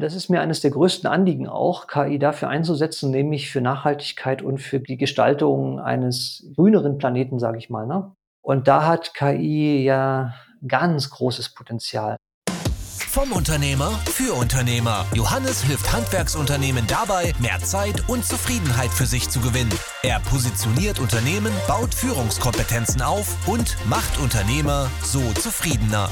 Das ist mir eines der größten Anliegen auch, KI dafür einzusetzen, nämlich für Nachhaltigkeit und für die Gestaltung eines grüneren Planeten, sage ich mal. Ne? Und da hat KI ja ganz großes Potenzial. Vom Unternehmer für Unternehmer. Johannes hilft Handwerksunternehmen dabei, mehr Zeit und Zufriedenheit für sich zu gewinnen. Er positioniert Unternehmen, baut Führungskompetenzen auf und macht Unternehmer so zufriedener.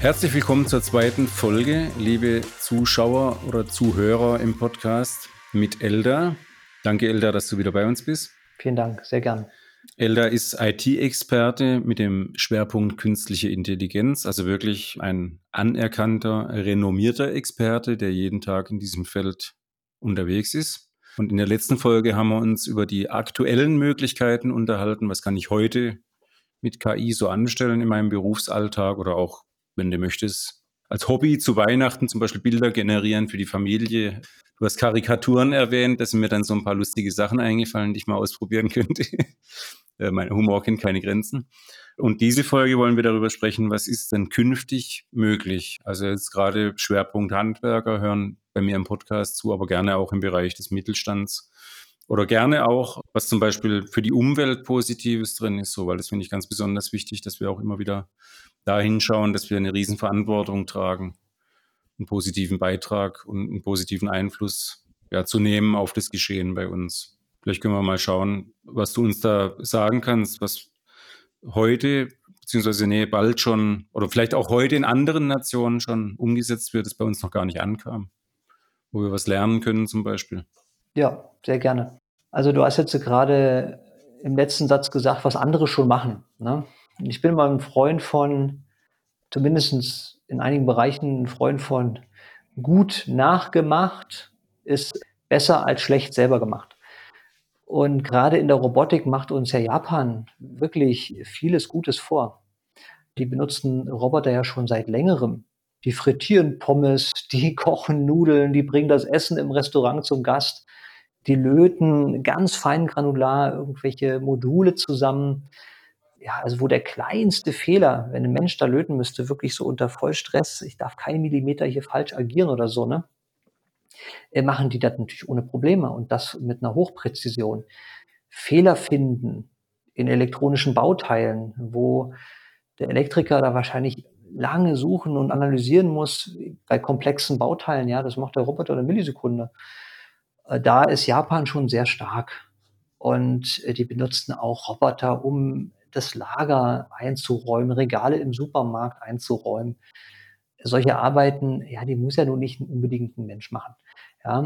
Herzlich willkommen zur zweiten Folge, liebe Zuschauer oder Zuhörer im Podcast mit Elda. Danke, Elda, dass du wieder bei uns bist. Vielen Dank, sehr gern. Elda ist IT-Experte mit dem Schwerpunkt künstliche Intelligenz, also wirklich ein anerkannter, renommierter Experte, der jeden Tag in diesem Feld unterwegs ist. Und in der letzten Folge haben wir uns über die aktuellen Möglichkeiten unterhalten. Was kann ich heute mit KI so anstellen in meinem Berufsalltag oder auch wenn du möchtest, als Hobby zu Weihnachten zum Beispiel Bilder generieren für die Familie. Du hast Karikaturen erwähnt, da sind mir dann so ein paar lustige Sachen eingefallen, die ich mal ausprobieren könnte. Äh, mein Humor kennt keine Grenzen. Und diese Folge wollen wir darüber sprechen, was ist denn künftig möglich? Also jetzt gerade Schwerpunkt Handwerker hören bei mir im Podcast zu, aber gerne auch im Bereich des Mittelstands. Oder gerne auch, was zum Beispiel für die Umwelt Positives drin ist, so, weil das finde ich ganz besonders wichtig, dass wir auch immer wieder da hinschauen, dass wir eine Riesenverantwortung tragen, einen positiven Beitrag und einen positiven Einfluss ja, zu nehmen auf das Geschehen bei uns. Vielleicht können wir mal schauen, was du uns da sagen kannst, was heute, beziehungsweise nee, bald schon, oder vielleicht auch heute in anderen Nationen schon umgesetzt wird, das bei uns noch gar nicht ankam, wo wir was lernen können zum Beispiel. Ja, sehr gerne. Also du hast jetzt gerade im letzten Satz gesagt, was andere schon machen. Ne? Ich bin mal ein Freund von, zumindest in einigen Bereichen ein Freund von gut nachgemacht ist besser als schlecht selber gemacht. Und gerade in der Robotik macht uns ja Japan wirklich vieles Gutes vor. Die benutzen Roboter ja schon seit längerem. Die frittieren Pommes, die kochen Nudeln, die bringen das Essen im Restaurant zum Gast. Die löten ganz fein granular irgendwelche Module zusammen ja, also wo der kleinste Fehler, wenn ein Mensch da löten müsste, wirklich so unter Vollstress, ich darf keinen Millimeter hier falsch agieren oder so, ne? Äh, machen die das natürlich ohne Probleme und das mit einer Hochpräzision. Fehler finden in elektronischen Bauteilen, wo der Elektriker da wahrscheinlich lange suchen und analysieren muss bei komplexen Bauteilen, ja, das macht der Roboter eine Millisekunde. Äh, da ist Japan schon sehr stark. Und äh, die benutzen auch Roboter, um das Lager einzuräumen, Regale im Supermarkt einzuräumen. Solche Arbeiten, ja, die muss ja nun nicht unbedingt ein Mensch machen. Ja,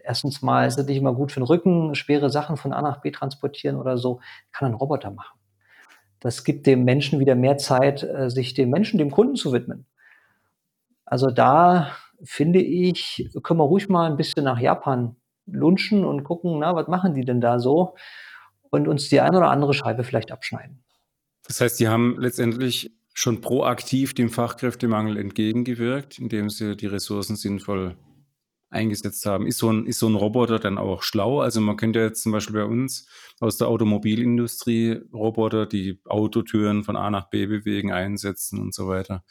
erstens mal ist es nicht immer gut für den Rücken, schwere Sachen von A nach B transportieren oder so, kann ein Roboter machen. Das gibt dem Menschen wieder mehr Zeit, äh, sich dem Menschen, dem Kunden zu widmen. Also da finde ich, können wir ruhig mal ein bisschen nach Japan lunchen und gucken, na, was machen die denn da so? Und uns die eine oder andere Scheibe vielleicht abschneiden. Das heißt, die haben letztendlich schon proaktiv dem Fachkräftemangel entgegengewirkt, indem sie die Ressourcen sinnvoll eingesetzt haben. Ist so, ein, ist so ein Roboter dann auch schlau? Also man könnte jetzt zum Beispiel bei uns aus der Automobilindustrie Roboter, die Autotüren von A nach B bewegen, einsetzen und so weiter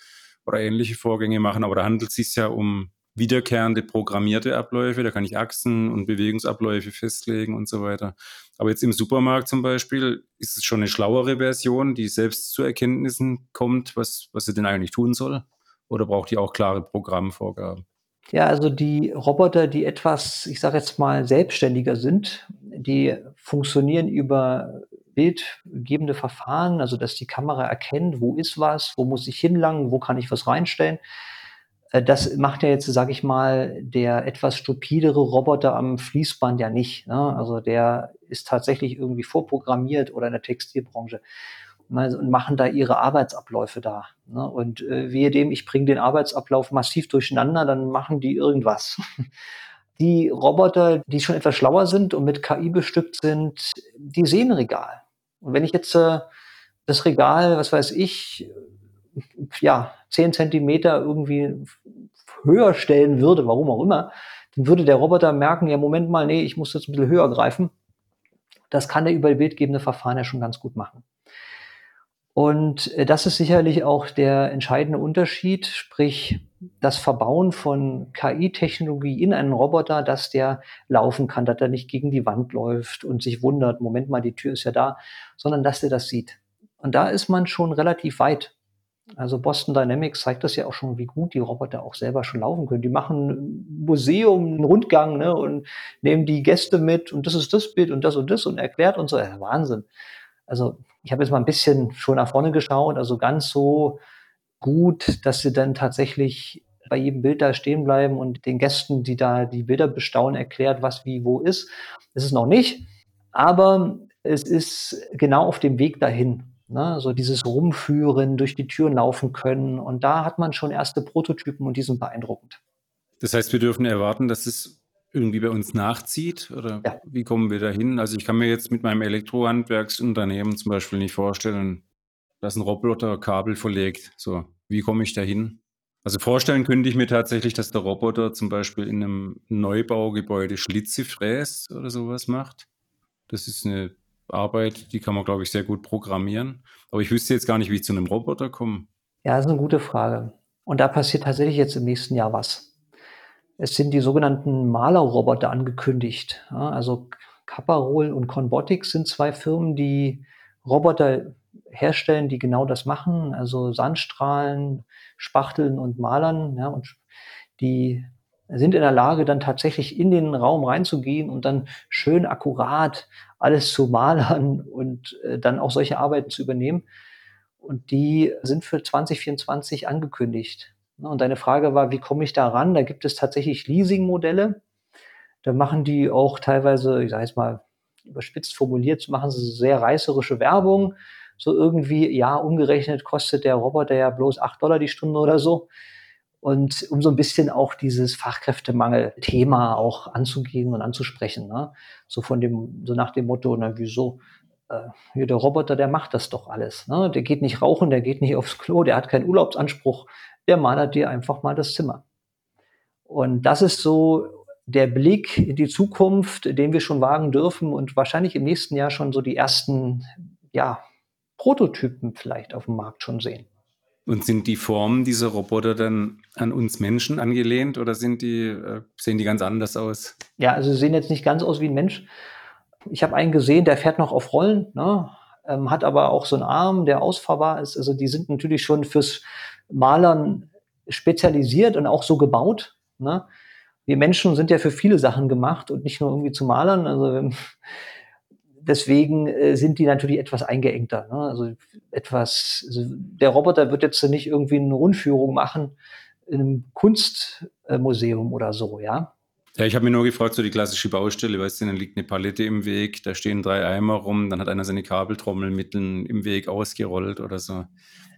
oder ähnliche Vorgänge machen. Aber da handelt es sich ja um wiederkehrende programmierte Abläufe, da kann ich Achsen und Bewegungsabläufe festlegen und so weiter. Aber jetzt im Supermarkt zum Beispiel ist es schon eine schlauere Version, die selbst zu Erkenntnissen kommt, was, was sie denn eigentlich tun soll? Oder braucht die auch klare Programmvorgaben? Ja, also die Roboter, die etwas, ich sage jetzt mal, selbstständiger sind, die funktionieren über bildgebende Verfahren, also dass die Kamera erkennt, wo ist was, wo muss ich hinlangen, wo kann ich was reinstellen. Äh, das macht ja jetzt, sage ich mal, der etwas stupidere Roboter am Fließband ja nicht. Ne? Also der ist tatsächlich irgendwie vorprogrammiert oder in der Textilbranche ne? und machen da ihre Arbeitsabläufe da. Ne? Und äh, wehe dem, ich bringe den Arbeitsablauf massiv durcheinander, dann machen die irgendwas. Die Roboter, die schon etwas schlauer sind und mit KI bestückt sind, die sehen Regal. Und wenn ich jetzt äh, das Regal, was weiß ich, ja, zehn Zentimeter irgendwie höher stellen würde, warum auch immer, dann würde der Roboter merken, ja, Moment mal, nee, ich muss jetzt ein bisschen höher greifen. Das kann er über bildgebende Verfahren ja schon ganz gut machen. Und äh, das ist sicherlich auch der entscheidende Unterschied, sprich das Verbauen von KI-Technologie in einen Roboter, dass der laufen kann, dass er nicht gegen die Wand läuft und sich wundert, Moment mal, die Tür ist ja da, sondern dass der das sieht. Und da ist man schon relativ weit. Also Boston Dynamics zeigt das ja auch schon, wie gut die Roboter auch selber schon laufen können. Die machen ein Museum, einen Rundgang ne, und nehmen die Gäste mit und das ist das Bild und das und das und erklärt und so. Ja, Wahnsinn. Also ich habe jetzt mal ein bisschen schon nach vorne geschaut, also ganz so gut, dass sie dann tatsächlich bei jedem Bild da stehen bleiben und den Gästen, die da die Bilder bestaunen, erklärt, was wie wo ist. Das ist noch nicht, aber es ist genau auf dem Weg dahin. Ne? So dieses Rumführen, durch die Türen laufen können. Und da hat man schon erste Prototypen und die sind beeindruckend. Das heißt, wir dürfen erwarten, dass es irgendwie bei uns nachzieht? Oder ja. wie kommen wir da hin? Also ich kann mir jetzt mit meinem Elektrohandwerksunternehmen zum Beispiel nicht vorstellen, dass ein Roboter Kabel verlegt. So, wie komme ich da hin? Also vorstellen könnte ich mir tatsächlich, dass der Roboter zum Beispiel in einem Neubaugebäude Schlitze fräst oder sowas macht. Das ist eine Arbeit, die kann man, glaube ich, sehr gut programmieren. Aber ich wüsste jetzt gar nicht, wie ich zu einem Roboter komme. Ja, das ist eine gute Frage. Und da passiert tatsächlich jetzt im nächsten Jahr was. Es sind die sogenannten Malerroboter angekündigt. Ja, also Caparol und Conbotics sind zwei Firmen, die Roboter herstellen, die genau das machen, also Sandstrahlen, Spachteln und Malern. Ja, und die sind in der Lage, dann tatsächlich in den Raum reinzugehen und dann schön akkurat alles zu malern und äh, dann auch solche Arbeiten zu übernehmen. Und die sind für 2024 angekündigt. Ne, und deine Frage war, wie komme ich da ran? Da gibt es tatsächlich Leasing-Modelle. Da machen die auch teilweise, ich sage jetzt mal überspitzt formuliert, machen sie sehr reißerische Werbung. So irgendwie, ja, umgerechnet kostet der Roboter ja bloß acht Dollar die Stunde oder so. Und um so ein bisschen auch dieses Fachkräftemangel-Thema auch anzugehen und anzusprechen. Ne? So von dem, so nach dem Motto, na wieso? Äh, hier der Roboter, der macht das doch alles. Ne? Der geht nicht rauchen, der geht nicht aufs Klo, der hat keinen Urlaubsanspruch der malert dir einfach mal das Zimmer. Und das ist so der Blick in die Zukunft, den wir schon wagen dürfen und wahrscheinlich im nächsten Jahr schon so die ersten, ja, Prototypen vielleicht auf dem Markt schon sehen. Und sind die Formen dieser Roboter dann an uns Menschen angelehnt oder sind die, äh, sehen die ganz anders aus? Ja, also sie sehen jetzt nicht ganz aus wie ein Mensch. Ich habe einen gesehen, der fährt noch auf Rollen, ne? ähm, hat aber auch so einen Arm, der ausfahrbar ist. Also die sind natürlich schon fürs Malern spezialisiert und auch so gebaut. Ne? Wir Menschen sind ja für viele Sachen gemacht und nicht nur irgendwie zu Malern. Also deswegen äh, sind die natürlich etwas eingeengter. Ne? Also etwas, also der Roboter wird jetzt nicht irgendwie eine Rundführung machen in einem Kunstmuseum oder so, ja. Ja, ich habe mir nur gefragt, so die klassische Baustelle, weißt du, dann liegt eine Palette im Weg, da stehen drei Eimer rum, dann hat einer seine Kabeltrommel mitten im Weg ausgerollt oder so.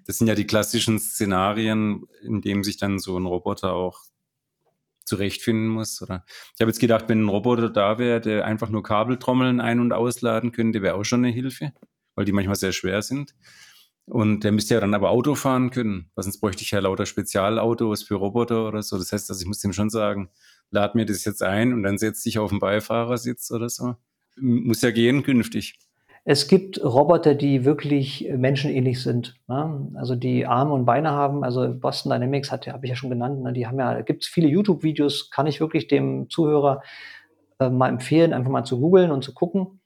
Das sind ja die klassischen Szenarien, in denen sich dann so ein Roboter auch zurechtfinden muss. Oder ich habe jetzt gedacht, wenn ein Roboter da wäre, der einfach nur Kabeltrommeln ein- und ausladen könnte, wäre auch schon eine Hilfe, weil die manchmal sehr schwer sind. Und der müsste ja dann aber Auto fahren können, weil sonst bräuchte ich ja lauter Spezialautos für Roboter oder so. Das heißt, also ich muss dem schon sagen, lad mir das jetzt ein und dann setz dich auf den Beifahrersitz oder so. Muss ja gehen künftig. Es gibt Roboter, die wirklich menschenähnlich sind. Ne? Also die Arme und Beine haben. Also Boston Dynamics hat, habe ich ja schon genannt. Ne? Die haben ja, gibt es viele YouTube-Videos, kann ich wirklich dem Zuhörer äh, mal empfehlen, einfach mal zu googeln und zu gucken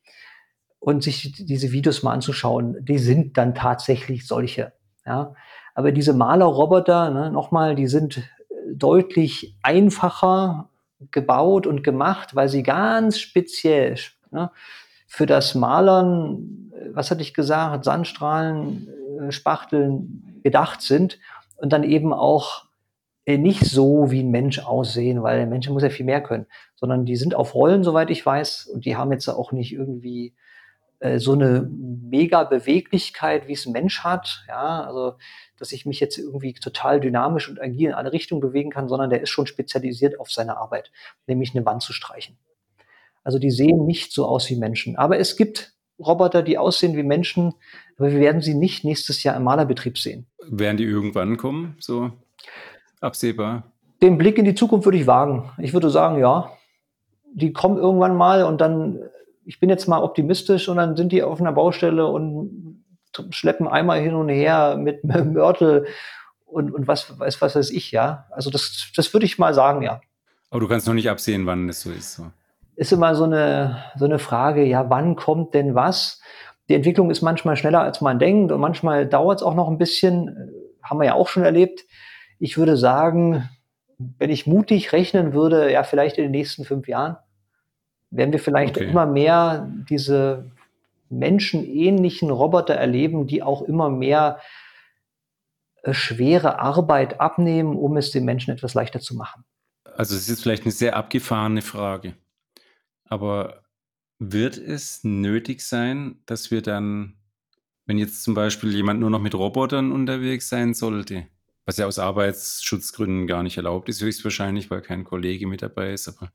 und sich diese Videos mal anzuschauen. Die sind dann tatsächlich solche. Ja? Aber diese Malerroboter, ne, nochmal, die sind deutlich einfacher gebaut und gemacht, weil sie ganz speziell ne, für das Malern, was hatte ich gesagt, Sandstrahlen, äh, Spachteln gedacht sind und dann eben auch äh, nicht so wie ein Mensch aussehen, weil der Mensch muss ja viel mehr können, sondern die sind auf Rollen, soweit ich weiß, und die haben jetzt auch nicht irgendwie äh, so eine mega Beweglichkeit, wie es ein Mensch hat, ja, also dass ich mich jetzt irgendwie total dynamisch und agil in alle Richtungen bewegen kann, sondern der ist schon spezialisiert auf seine Arbeit, nämlich eine Wand zu streichen. Also die sehen nicht so aus wie Menschen. Aber es gibt Roboter, die aussehen wie Menschen, aber wir werden sie nicht nächstes Jahr im Malerbetrieb sehen. Werden die irgendwann kommen, so absehbar? Den Blick in die Zukunft würde ich wagen. Ich würde sagen, ja, die kommen irgendwann mal und dann, ich bin jetzt mal optimistisch und dann sind die auf einer Baustelle und schleppen einmal hin und her mit Mörtel und, und was, was, was weiß ich, ja. Also das, das würde ich mal sagen, ja. Aber du kannst noch nicht absehen, wann das so ist. So. Ist immer so eine, so eine Frage, ja, wann kommt denn was? Die Entwicklung ist manchmal schneller, als man denkt und manchmal dauert es auch noch ein bisschen. Äh, haben wir ja auch schon erlebt. Ich würde sagen, wenn ich mutig rechnen würde, ja, vielleicht in den nächsten fünf Jahren, werden wir vielleicht okay. immer mehr diese menschenähnlichen Roboter erleben, die auch immer mehr äh, schwere Arbeit abnehmen, um es den Menschen etwas leichter zu machen. Also es ist vielleicht eine sehr abgefahrene Frage, aber wird es nötig sein, dass wir dann, wenn jetzt zum Beispiel jemand nur noch mit Robotern unterwegs sein sollte, was ja aus Arbeitsschutzgründen gar nicht erlaubt ist, höchstwahrscheinlich, weil kein Kollege mit dabei ist, aber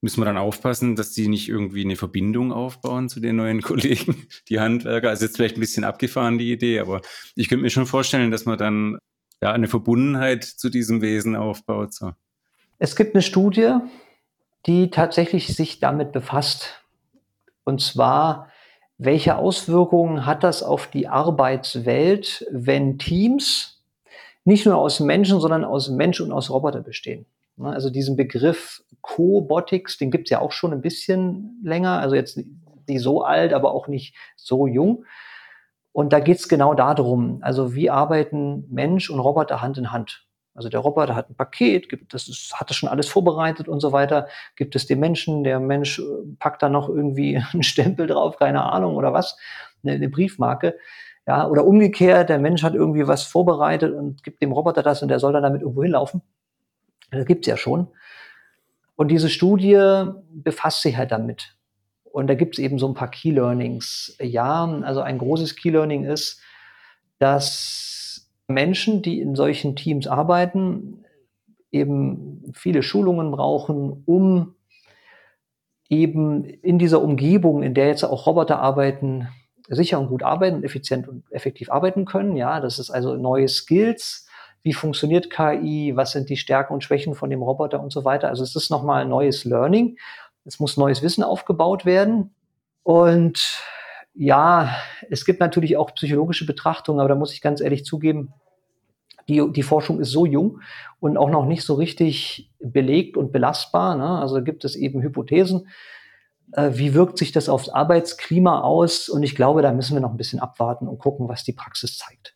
müssen wir dann aufpassen, dass die nicht irgendwie eine Verbindung aufbauen zu den neuen Kollegen, die Handwerker. Also jetzt vielleicht ein bisschen abgefahren die Idee, aber ich könnte mir schon vorstellen, dass man dann ja eine Verbundenheit zu diesem Wesen aufbaut. So. Es gibt eine Studie, die tatsächlich sich damit befasst. Und zwar, welche Auswirkungen hat das auf die Arbeitswelt, wenn Teams nicht nur aus Menschen, sondern aus Mensch und aus Roboter bestehen? Ne, also diesen Begriff Cobotics, den gibt es ja auch schon ein bisschen länger, also jetzt nicht so alt, aber auch nicht so jung. Und da geht es genau darum, also wie arbeiten Mensch und Roboter Hand in Hand. Also der Roboter hat ein Paket, gibt, das ist, hat das schon alles vorbereitet und so weiter. Gibt es den Menschen, der Mensch äh, packt da noch irgendwie einen Stempel drauf, keine Ahnung oder was, eine, eine Briefmarke. Ja, oder umgekehrt, der Mensch hat irgendwie was vorbereitet und gibt dem Roboter das und der soll dann damit irgendwo hinlaufen. Das gibt's ja schon. Und diese Studie befasst sich halt damit. Und da gibt's eben so ein paar Key Learnings. Ja, also ein großes Key Learning ist, dass Menschen, die in solchen Teams arbeiten, eben viele Schulungen brauchen, um eben in dieser Umgebung, in der jetzt auch Roboter arbeiten, sicher und gut arbeiten, effizient und effektiv arbeiten können. Ja, das ist also neue Skills, wie funktioniert KI, was sind die Stärken und Schwächen von dem Roboter und so weiter. Also es ist nochmal neues Learning. Es muss neues Wissen aufgebaut werden. Und ja, es gibt natürlich auch psychologische Betrachtungen, aber da muss ich ganz ehrlich zugeben, die, die Forschung ist so jung und auch noch nicht so richtig belegt und belastbar. Ne? Also gibt es eben Hypothesen. Äh, wie wirkt sich das aufs Arbeitsklima aus? Und ich glaube, da müssen wir noch ein bisschen abwarten und gucken, was die Praxis zeigt.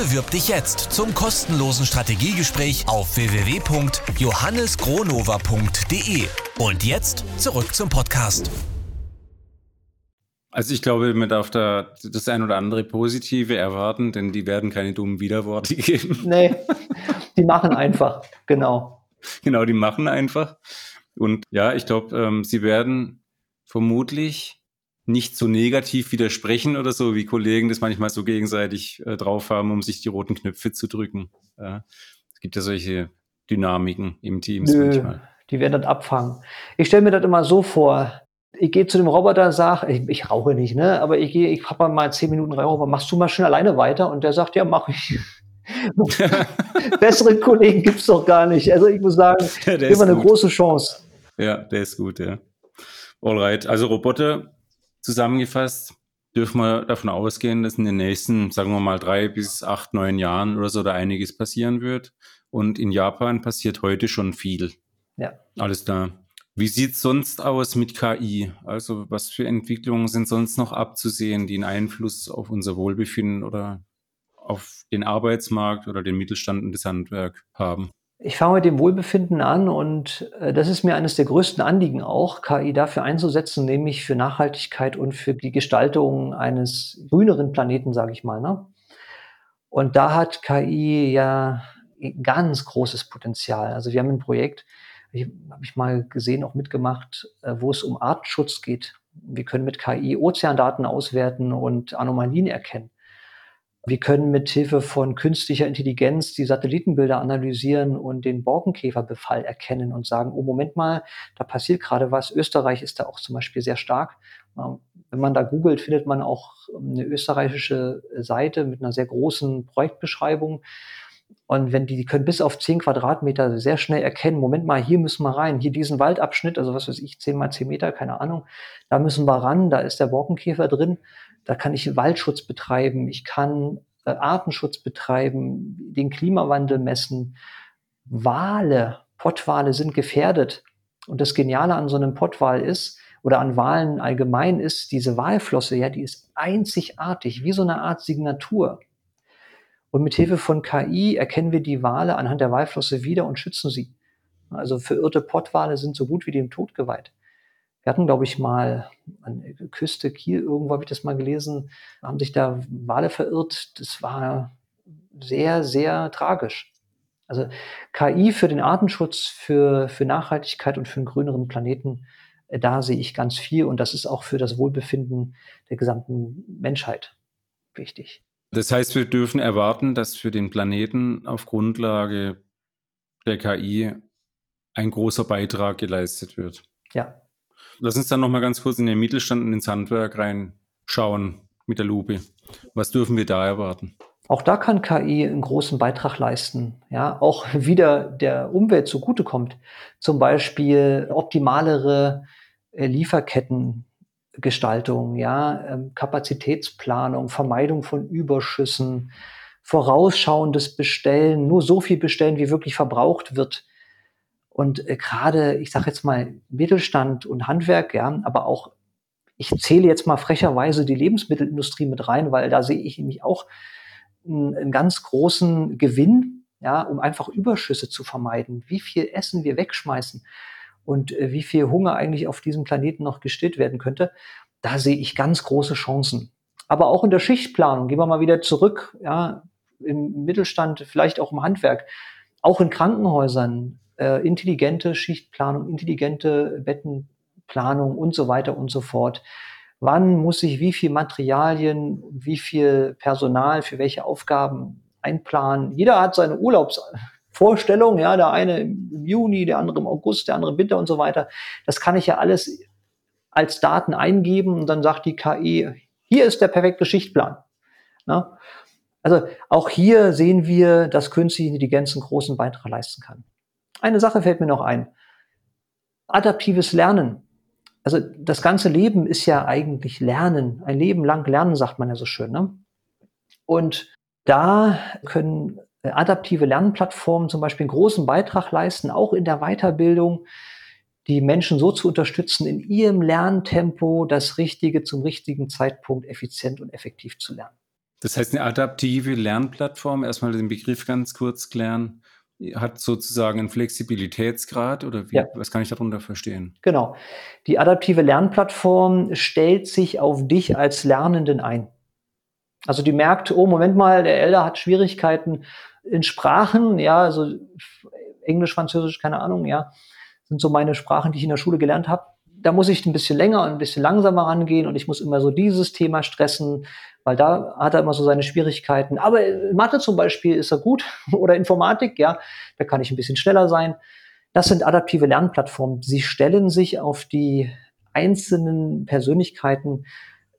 bewirb dich jetzt zum kostenlosen Strategiegespräch auf www.johannesgronova.de. Und jetzt zurück zum Podcast. Also ich glaube, man darf da das ein oder andere Positive erwarten, denn die werden keine dummen Widerworte geben. Nee, die machen einfach, genau. Genau, die machen einfach. Und ja, ich glaube, ähm, sie werden vermutlich nicht so negativ widersprechen oder so, wie Kollegen das manchmal so gegenseitig äh, drauf haben, um sich die roten Knöpfe zu drücken. Ja. Es gibt ja solche Dynamiken im Team manchmal. Die werden das abfangen. Ich stelle mir das immer so vor. Ich gehe zu dem Roboter, sage, ich, ich, rauche nicht, ne? Aber ich gehe, ich habe mal zehn Minuten Rauch, machst du mal schön alleine weiter? Und der sagt, ja, mach ich. Bessere Kollegen gibt's doch gar nicht. Also ich muss sagen, ja, immer eine große Chance. Ja, der ist gut, ja. Alright. Also Roboter Zusammengefasst dürfen wir davon ausgehen, dass in den nächsten, sagen wir mal, drei bis acht, neun Jahren oder so da einiges passieren wird. Und in Japan passiert heute schon viel. Ja. Alles da. Wie sieht es sonst aus mit KI? Also was für Entwicklungen sind sonst noch abzusehen, die einen Einfluss auf unser Wohlbefinden oder auf den Arbeitsmarkt oder den Mittelstand und das Handwerk haben? Ich fange mit dem Wohlbefinden an und äh, das ist mir eines der größten Anliegen auch, KI dafür einzusetzen, nämlich für Nachhaltigkeit und für die Gestaltung eines grüneren Planeten, sage ich mal. Ne? Und da hat KI ja ganz großes Potenzial. Also wir haben ein Projekt, habe ich mal gesehen, auch mitgemacht, äh, wo es um Artenschutz geht. Wir können mit KI Ozeandaten auswerten und Anomalien erkennen. Wir können mit Hilfe von künstlicher Intelligenz die Satellitenbilder analysieren und den Borkenkäferbefall erkennen und sagen, oh Moment mal, da passiert gerade was. Österreich ist da auch zum Beispiel sehr stark. Ähm, wenn man da googelt, findet man auch eine österreichische Seite mit einer sehr großen Projektbeschreibung. Und wenn die, die können bis auf 10 Quadratmeter sehr schnell erkennen, Moment mal, hier müssen wir rein, hier diesen Waldabschnitt, also was weiß ich, 10 mal 10 Meter, keine Ahnung, da müssen wir ran, da ist der Borkenkäfer drin, da kann ich Waldschutz betreiben, ich kann äh, Artenschutz betreiben, den Klimawandel messen. Wale, Pottwale sind gefährdet. Und das Geniale an so einem Pottwal ist, oder an Walen allgemein ist, diese Walflosse, ja, die ist einzigartig, wie so eine Art Signatur. Und mit Hilfe von KI erkennen wir die Wale anhand der Walflosse wieder und schützen sie. Also verirrte Pottwale sind so gut wie dem Tod geweiht. Wir hatten, glaube ich, mal an der Küste Kiel, irgendwo habe ich das mal gelesen, haben sich da Wale verirrt. Das war sehr, sehr tragisch. Also KI für den Artenschutz, für, für Nachhaltigkeit und für einen grüneren Planeten, äh, da sehe ich ganz viel und das ist auch für das Wohlbefinden der gesamten Menschheit wichtig. Das heißt, wir dürfen erwarten, dass für den Planeten auf Grundlage der KI ein großer Beitrag geleistet wird. Ja. Lass uns dann noch mal ganz kurz in den Mittelstand und ins Handwerk reinschauen mit der Lupe. Was dürfen wir da erwarten? Auch da kann KI einen großen Beitrag leisten, ja, auch wieder der Umwelt zugutekommt. Zum Beispiel optimalere äh, Lieferketten Gestaltung, ja, ähm, Kapazitätsplanung, Vermeidung von Überschüssen, vorausschauendes Bestellen, nur so viel bestellen, wie wirklich verbraucht wird. Und äh, gerade, ich sage jetzt mal, Mittelstand und Handwerk, ja, aber auch, ich zähle jetzt mal frecherweise die Lebensmittelindustrie mit rein, weil da sehe ich nämlich auch einen, einen ganz großen Gewinn, ja, um einfach Überschüsse zu vermeiden. Wie viel Essen wir wegschmeißen und äh, wie viel Hunger eigentlich auf diesem Planeten noch gestillt werden könnte, da sehe ich ganz große Chancen. Aber auch in der Schichtplanung, gehen wir mal wieder zurück, ja, im Mittelstand, vielleicht auch im Handwerk, auch in Krankenhäusern, äh, intelligente Schichtplanung, intelligente Bettenplanung und so weiter und so fort. Wann muss ich wie viel Materialien, wie viel Personal für welche Aufgaben einplanen? Jeder hat seine Urlaubs Vorstellung, ja, der eine im Juni, der andere im August, der andere im Winter und so weiter. Das kann ich ja alles als Daten eingeben und dann sagt die KI, hier ist der perfekte Schichtplan. Na? Also auch hier sehen wir, dass künstliche Intelligenz einen großen Beitrag leisten kann. Eine Sache fällt mir noch ein. Adaptives Lernen. Also das ganze Leben ist ja eigentlich Lernen. Ein Leben lang Lernen, sagt man ja so schön. Ne? Und da können äh, adaptive Lernplattformen zum Beispiel einen großen Beitrag leisten, auch in der Weiterbildung, die Menschen so zu unterstützen, in ihrem Lerntempo das Richtige zum richtigen Zeitpunkt effizient und effektiv zu lernen. Das heißt, eine adaptive Lernplattform, erstmal den Begriff ganz kurz klären, hat sozusagen einen Flexibilitätsgrad oder wie, ja. was kann ich darunter verstehen? Genau. Die adaptive Lernplattform stellt sich auf dich als Lernenden ein. Also die merkt, oh, Moment mal, der Elder hat Schwierigkeiten in Sprachen, ja, also Englisch, Französisch, keine Ahnung, ja, sind so meine Sprachen, die ich in der Schule gelernt habe. Da muss ich ein bisschen länger und ein bisschen langsamer rangehen und ich muss immer so dieses Thema stressen, weil da hat er immer so seine Schwierigkeiten. Aber in Mathe zum Beispiel ist er gut oder Informatik, ja, da kann ich ein bisschen schneller sein. Das sind adaptive Lernplattformen. Sie stellen sich auf die einzelnen Persönlichkeiten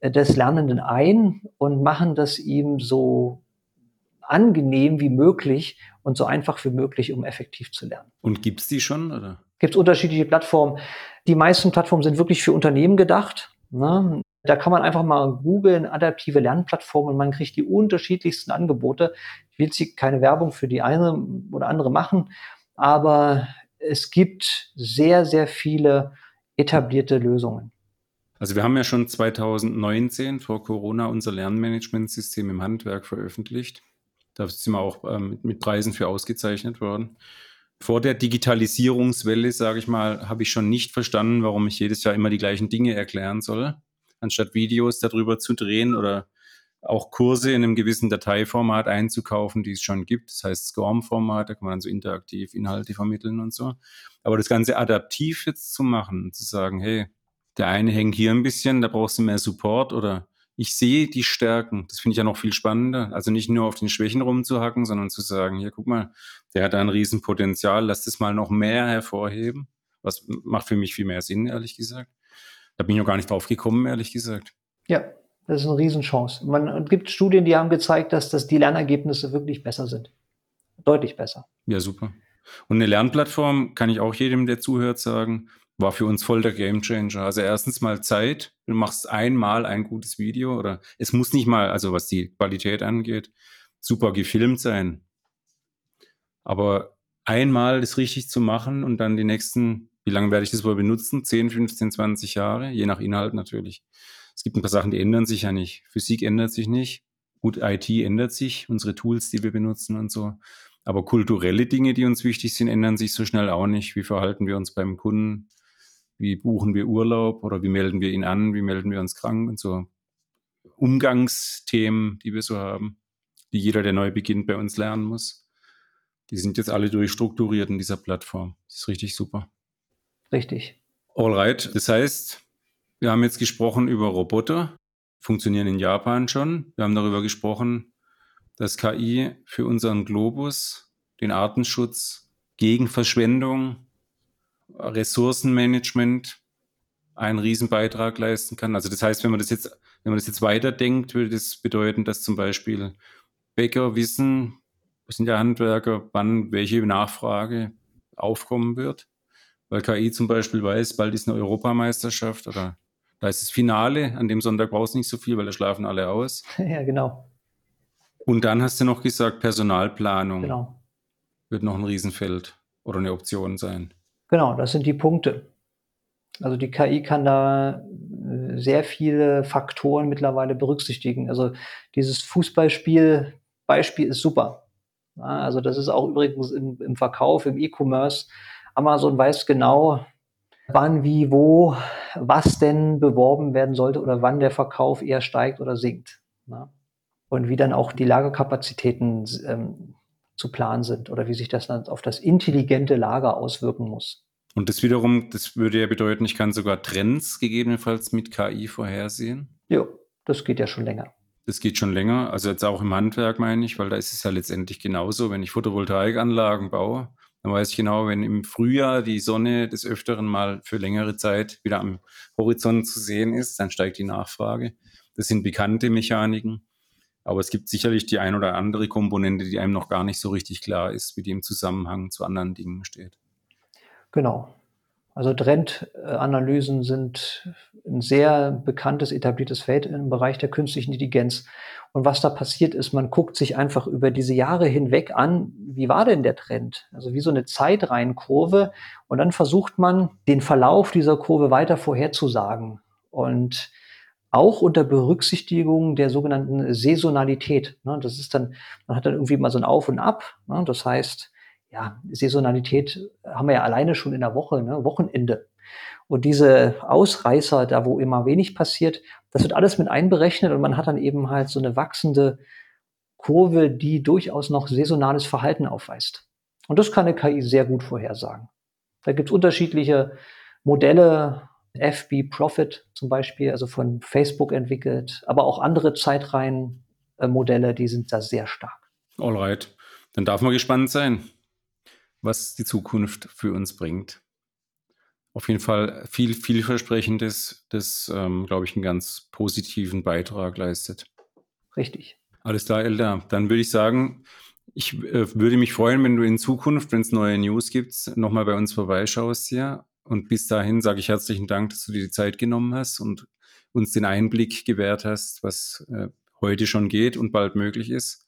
äh, des Lernenden ein und machen das ihm so angenehm wie möglich und so einfach wie möglich, um effektiv zu lernen. Und gibt es die schon? Oder? Gibt es unterschiedliche Plattformen. Die meisten Plattformen sind wirklich für Unternehmen gedacht. Ne? Da kann man einfach mal googeln, adaptive Lernplattformen und man kriegt die unterschiedlichsten Angebote. Ich will jetzt keine Werbung für die eine oder andere machen, aber es gibt sehr, sehr viele etablierte Lösungen. Also wir haben ja schon 2019 vor Corona unser Lernmanagementsystem im Handwerk veröffentlicht. Da sind wir auch ähm, mit Preisen für ausgezeichnet worden. Vor der Digitalisierungswelle, sage ich mal, habe ich schon nicht verstanden, warum ich jedes Jahr immer die gleichen Dinge erklären soll, anstatt Videos darüber zu drehen oder auch Kurse in einem gewissen Dateiformat einzukaufen, die es schon gibt. Das heißt SCORM-Format, da kann man dann so interaktiv Inhalte vermitteln und so. Aber das Ganze adaptiv jetzt zu machen, zu sagen, hey, der eine hängt hier ein bisschen, da brauchst du mehr Support oder ich sehe die Stärken. Das finde ich ja noch viel spannender. Also nicht nur auf den Schwächen rumzuhacken, sondern zu sagen, hier, guck mal, der hat ein Riesenpotenzial, lass das mal noch mehr hervorheben. Was macht für mich viel mehr Sinn, ehrlich gesagt. Da bin ich noch gar nicht drauf gekommen, ehrlich gesagt. Ja, das ist eine Riesenchance. Man es gibt Studien, die haben gezeigt, dass das die Lernergebnisse wirklich besser sind. Deutlich besser. Ja, super. Und eine Lernplattform kann ich auch jedem, der zuhört, sagen, war für uns voll der Gamechanger. Also erstens mal Zeit. Du machst einmal ein gutes Video oder es muss nicht mal, also was die Qualität angeht, super gefilmt sein. Aber einmal das richtig zu machen und dann die nächsten, wie lange werde ich das wohl benutzen? 10, 15, 20 Jahre, je nach Inhalt natürlich. Es gibt ein paar Sachen, die ändern sich ja nicht. Physik ändert sich nicht. Gut, IT ändert sich, unsere Tools, die wir benutzen und so. Aber kulturelle Dinge, die uns wichtig sind, ändern sich so schnell auch nicht. Wie verhalten wir uns beim Kunden? Wie buchen wir Urlaub oder wie melden wir ihn an? Wie melden wir uns krank und so? Umgangsthemen, die wir so haben, die jeder, der neu beginnt, bei uns lernen muss. Die sind jetzt alle durchstrukturiert in dieser Plattform. Das ist richtig super. Richtig. Alright. Das heißt, wir haben jetzt gesprochen über Roboter, funktionieren in Japan schon. Wir haben darüber gesprochen, dass KI für unseren Globus, den Artenschutz gegen Verschwendung, Ressourcenmanagement einen Riesenbeitrag leisten kann. Also das heißt, wenn man das jetzt, wenn man das jetzt weiterdenkt, würde das bedeuten, dass zum Beispiel Bäcker wissen, das sind ja Handwerker, wann welche Nachfrage aufkommen wird. Weil KI zum Beispiel weiß, bald ist eine Europameisterschaft oder da ist das Finale, an dem Sonntag brauchst du nicht so viel, weil da schlafen alle aus. Ja, genau. Und dann hast du noch gesagt, Personalplanung Genau. wird noch ein Riesenfeld oder eine Option sein. Genau, das sind die Punkte. Also die KI kann da äh, sehr viele Faktoren mittlerweile berücksichtigen. Also dieses Fußballspiel Beispiel ist super. Also das ist auch übrigens im, im Verkauf, im E-Commerce. Amazon weiß genau, wann, wie, wo, was denn beworben werden sollte oder wann der Verkauf eher steigt oder sinkt. Ja. Und wie dann auch die Lagerkapazitäten ähm, zu planen sind oder wie sich das dann auf das intelligente Lager auswirken muss. Und das wiederum, das würde ja bedeuten, ich kann sogar Trends gegebenenfalls mit KI vorhersehen. Ja, das geht ja schon länger. Das geht schon länger, also jetzt auch im Handwerk meine ich, weil da ist es ja letztendlich genauso, wenn ich Photovoltaikanlagen baue, dann weiß ich genau, wenn im Frühjahr die Sonne des Öfteren mal für längere Zeit wieder am Horizont zu sehen ist, dann steigt die Nachfrage. Das sind bekannte Mechaniken. Aber es gibt sicherlich die ein oder andere Komponente, die einem noch gar nicht so richtig klar ist, wie die im Zusammenhang zu anderen Dingen steht. Genau. Also Trendanalysen sind ein sehr bekanntes, etabliertes Feld im Bereich der künstlichen Intelligenz. Und was da passiert ist, man guckt sich einfach über diese Jahre hinweg an, wie war denn der Trend? Also wie so eine Zeitreihenkurve. Und dann versucht man, den Verlauf dieser Kurve weiter vorherzusagen. Und auch unter Berücksichtigung der sogenannten Saisonalität. Ne? Das ist dann, man hat dann irgendwie mal so ein Auf und Ab. Ne? Das heißt, ja, Saisonalität haben wir ja alleine schon in der Woche, ne? Wochenende. Und diese Ausreißer, da wo immer wenig passiert, das wird alles mit einberechnet und man hat dann eben halt so eine wachsende Kurve, die durchaus noch saisonales Verhalten aufweist. Und das kann eine KI sehr gut vorhersagen. Da gibt es unterschiedliche Modelle, FB Profit zum Beispiel, also von Facebook entwickelt, aber auch andere Zeitreihenmodelle, die sind da sehr stark. Alright, dann darf man gespannt sein, was die Zukunft für uns bringt. Auf jeden Fall viel, vielversprechendes, das, ähm, glaube ich, einen ganz positiven Beitrag leistet. Richtig. Alles klar, Elda. Dann würde ich sagen, ich äh, würde mich freuen, wenn du in Zukunft, wenn es neue News gibt, nochmal bei uns vorbeischaust hier und bis dahin sage ich herzlichen Dank, dass du dir die Zeit genommen hast und uns den Einblick gewährt hast, was äh, heute schon geht und bald möglich ist.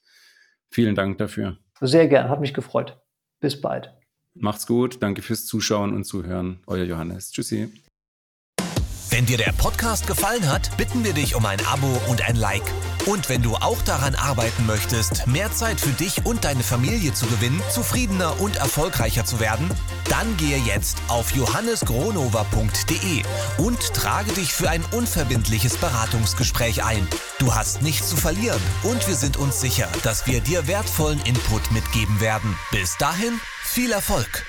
Vielen Dank dafür. Sehr gern, hat mich gefreut. Bis bald. Macht's gut, danke fürs Zuschauen und Zuhören. Euer Johannes. Tschüssi. Wenn dir der Podcast gefallen hat, bitten wir dich um ein Abo und ein Like. Und wenn du auch daran arbeiten möchtest, mehr Zeit für dich und deine Familie zu gewinnen, zufriedener und erfolgreicher zu werden, dann gehe jetzt auf johannesgronova.de und trage dich für ein unverbindliches Beratungsgespräch ein. Du hast nichts zu verlieren und wir sind uns sicher, dass wir dir wertvollen Input mitgeben werden. Bis dahin, viel Erfolg!